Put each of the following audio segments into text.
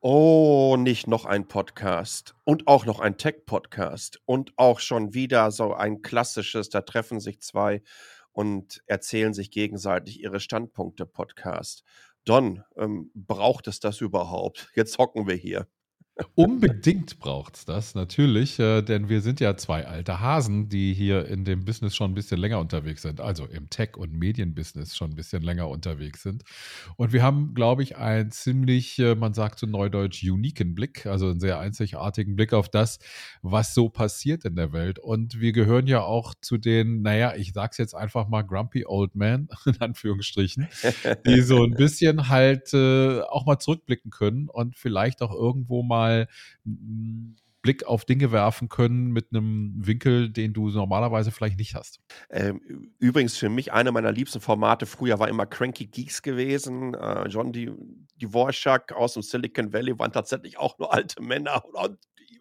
Oh, nicht noch ein Podcast und auch noch ein Tech-Podcast und auch schon wieder so ein klassisches, da treffen sich zwei und erzählen sich gegenseitig ihre Standpunkte-Podcast. Don, ähm, braucht es das überhaupt? Jetzt hocken wir hier. Unbedingt braucht es das, natürlich, äh, denn wir sind ja zwei alte Hasen, die hier in dem Business schon ein bisschen länger unterwegs sind, also im Tech- und Medienbusiness schon ein bisschen länger unterwegs sind. Und wir haben, glaube ich, einen ziemlich, äh, man sagt so neudeutsch, uniken Blick, also einen sehr einzigartigen Blick auf das, was so passiert in der Welt. Und wir gehören ja auch zu den, naja, ich sag's jetzt einfach mal Grumpy Old Man, in Anführungsstrichen, die so ein bisschen halt äh, auch mal zurückblicken können und vielleicht auch irgendwo mal mal Blick auf Dinge werfen können mit einem Winkel, den du normalerweise vielleicht nicht hast. Ähm, übrigens für mich eine meiner liebsten Formate früher war immer Cranky Geeks gewesen. Äh, John Dvorak aus dem Silicon Valley waren tatsächlich auch nur alte Männer und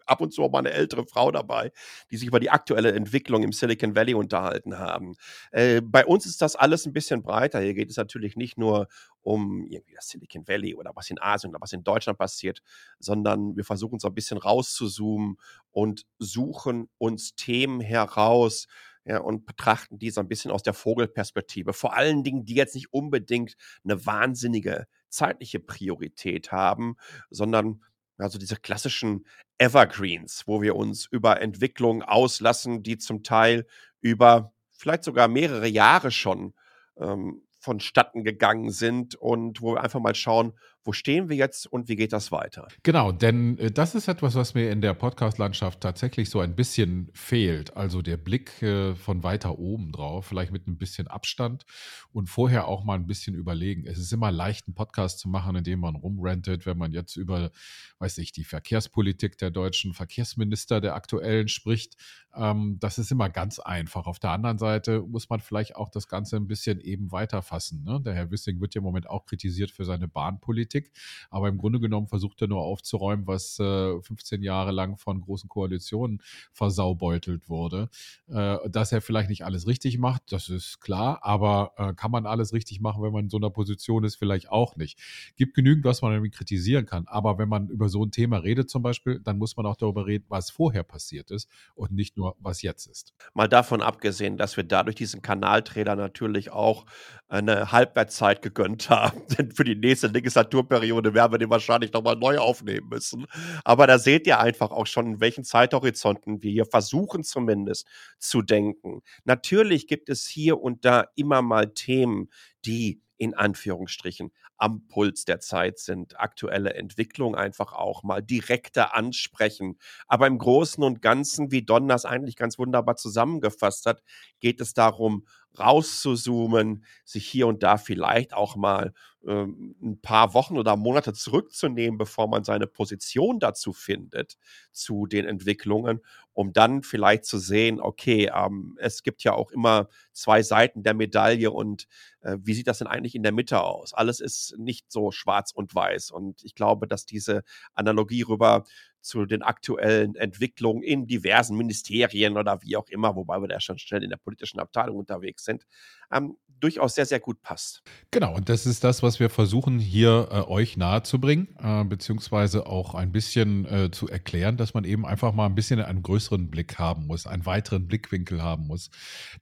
ab und zu auch mal eine ältere Frau dabei, die sich über die aktuelle Entwicklung im Silicon Valley unterhalten haben. Äh, bei uns ist das alles ein bisschen breiter. Hier geht es natürlich nicht nur um irgendwie das Silicon Valley oder was in Asien oder was in Deutschland passiert, sondern wir versuchen so ein bisschen rauszuzoomen und suchen uns Themen heraus, ja, und betrachten die so ein bisschen aus der Vogelperspektive. Vor allen Dingen, die jetzt nicht unbedingt eine wahnsinnige zeitliche Priorität haben, sondern also diese klassischen Evergreens, wo wir uns über Entwicklungen auslassen, die zum Teil über vielleicht sogar mehrere Jahre schon ähm, vonstatten gegangen sind und wo wir einfach mal schauen, wo stehen wir jetzt und wie geht das weiter? Genau, denn äh, das ist etwas, was mir in der Podcast-Landschaft tatsächlich so ein bisschen fehlt. Also der Blick äh, von weiter oben drauf, vielleicht mit ein bisschen Abstand und vorher auch mal ein bisschen überlegen. Es ist immer leicht, einen Podcast zu machen, in dem man rumrentet, wenn man jetzt über, weiß ich, die Verkehrspolitik der deutschen Verkehrsminister der aktuellen spricht. Ähm, das ist immer ganz einfach. Auf der anderen Seite muss man vielleicht auch das Ganze ein bisschen eben weiterfassen. Ne? Der Herr Wissing wird ja im Moment auch kritisiert für seine Bahnpolitik. Politik. Aber im Grunde genommen versucht er nur aufzuräumen, was äh, 15 Jahre lang von großen Koalitionen versaubeutelt wurde. Äh, dass er vielleicht nicht alles richtig macht, das ist klar. Aber äh, kann man alles richtig machen, wenn man in so einer Position ist? Vielleicht auch nicht. Gibt genügend, was man irgendwie kritisieren kann. Aber wenn man über so ein Thema redet zum Beispiel, dann muss man auch darüber reden, was vorher passiert ist und nicht nur, was jetzt ist. Mal davon abgesehen, dass wir dadurch diesen Kanaltrainer natürlich auch eine Halbwertszeit gegönnt haben. Denn für die nächste Legislatur Legislaturperiode werden wir den wahrscheinlich nochmal neu aufnehmen müssen. Aber da seht ihr einfach auch schon, in welchen Zeithorizonten wir hier versuchen zumindest zu denken. Natürlich gibt es hier und da immer mal Themen, die in Anführungsstrichen am Puls der Zeit sind, aktuelle Entwicklung einfach auch mal direkter ansprechen. Aber im Großen und Ganzen, wie Don das eigentlich ganz wunderbar zusammengefasst hat, geht es darum, rauszuzoomen, sich hier und da vielleicht auch mal ein paar Wochen oder Monate zurückzunehmen, bevor man seine Position dazu findet, zu den Entwicklungen, um dann vielleicht zu sehen, okay, ähm, es gibt ja auch immer zwei Seiten der Medaille und äh, wie sieht das denn eigentlich in der Mitte aus? Alles ist nicht so schwarz und weiß. Und ich glaube, dass diese Analogie rüber zu den aktuellen Entwicklungen in diversen Ministerien oder wie auch immer, wobei wir da schon schnell in der politischen Abteilung unterwegs sind, ähm, durchaus sehr, sehr gut passt. Genau, und das ist das, was wir versuchen hier äh, euch nahezubringen, äh, beziehungsweise auch ein bisschen äh, zu erklären, dass man eben einfach mal ein bisschen einen größeren Blick haben muss, einen weiteren Blickwinkel haben muss,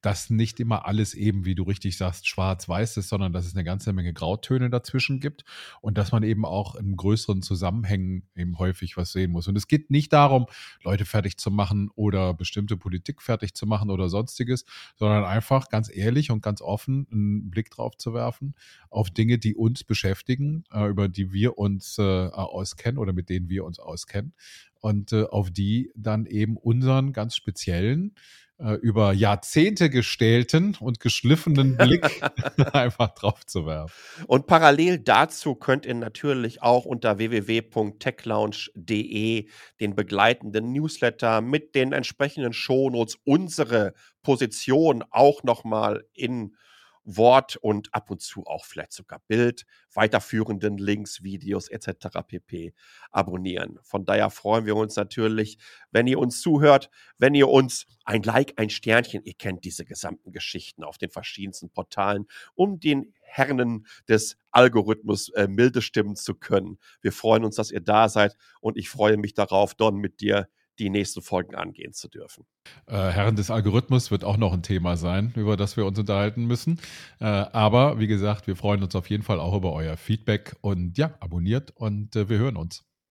dass nicht immer alles eben, wie du richtig sagst, schwarz-weiß ist, sondern dass es eine ganze Menge Grautöne dazwischen gibt und dass man eben auch in größeren Zusammenhängen eben häufig was sehen muss. Und es geht nicht darum, Leute fertig zu machen oder bestimmte Politik fertig zu machen oder sonstiges, sondern einfach ganz ehrlich und ganz offen einen Blick drauf zu werfen auf Dinge, die uns beschäftigen, äh, über die wir uns äh, auskennen oder mit denen wir uns auskennen und äh, auf die dann eben unseren ganz speziellen über Jahrzehnte gestählten und geschliffenen Blick einfach drauf zu werfen. Und parallel dazu könnt ihr natürlich auch unter www.techlounge.de den begleitenden Newsletter mit den entsprechenden Shownotes unsere Position auch nochmal in Wort und ab und zu auch vielleicht sogar Bild, weiterführenden Links, Videos etc. pp. abonnieren. Von daher freuen wir uns natürlich, wenn ihr uns zuhört, wenn ihr uns ein Like, ein Sternchen, ihr kennt diese gesamten Geschichten auf den verschiedensten Portalen, um den Herren des Algorithmus äh, milde stimmen zu können. Wir freuen uns, dass ihr da seid und ich freue mich darauf, Don, mit dir die nächsten Folgen angehen zu dürfen. Äh, Herren des Algorithmus wird auch noch ein Thema sein, über das wir uns unterhalten müssen. Äh, aber wie gesagt, wir freuen uns auf jeden Fall auch über euer Feedback und ja, abonniert und äh, wir hören uns.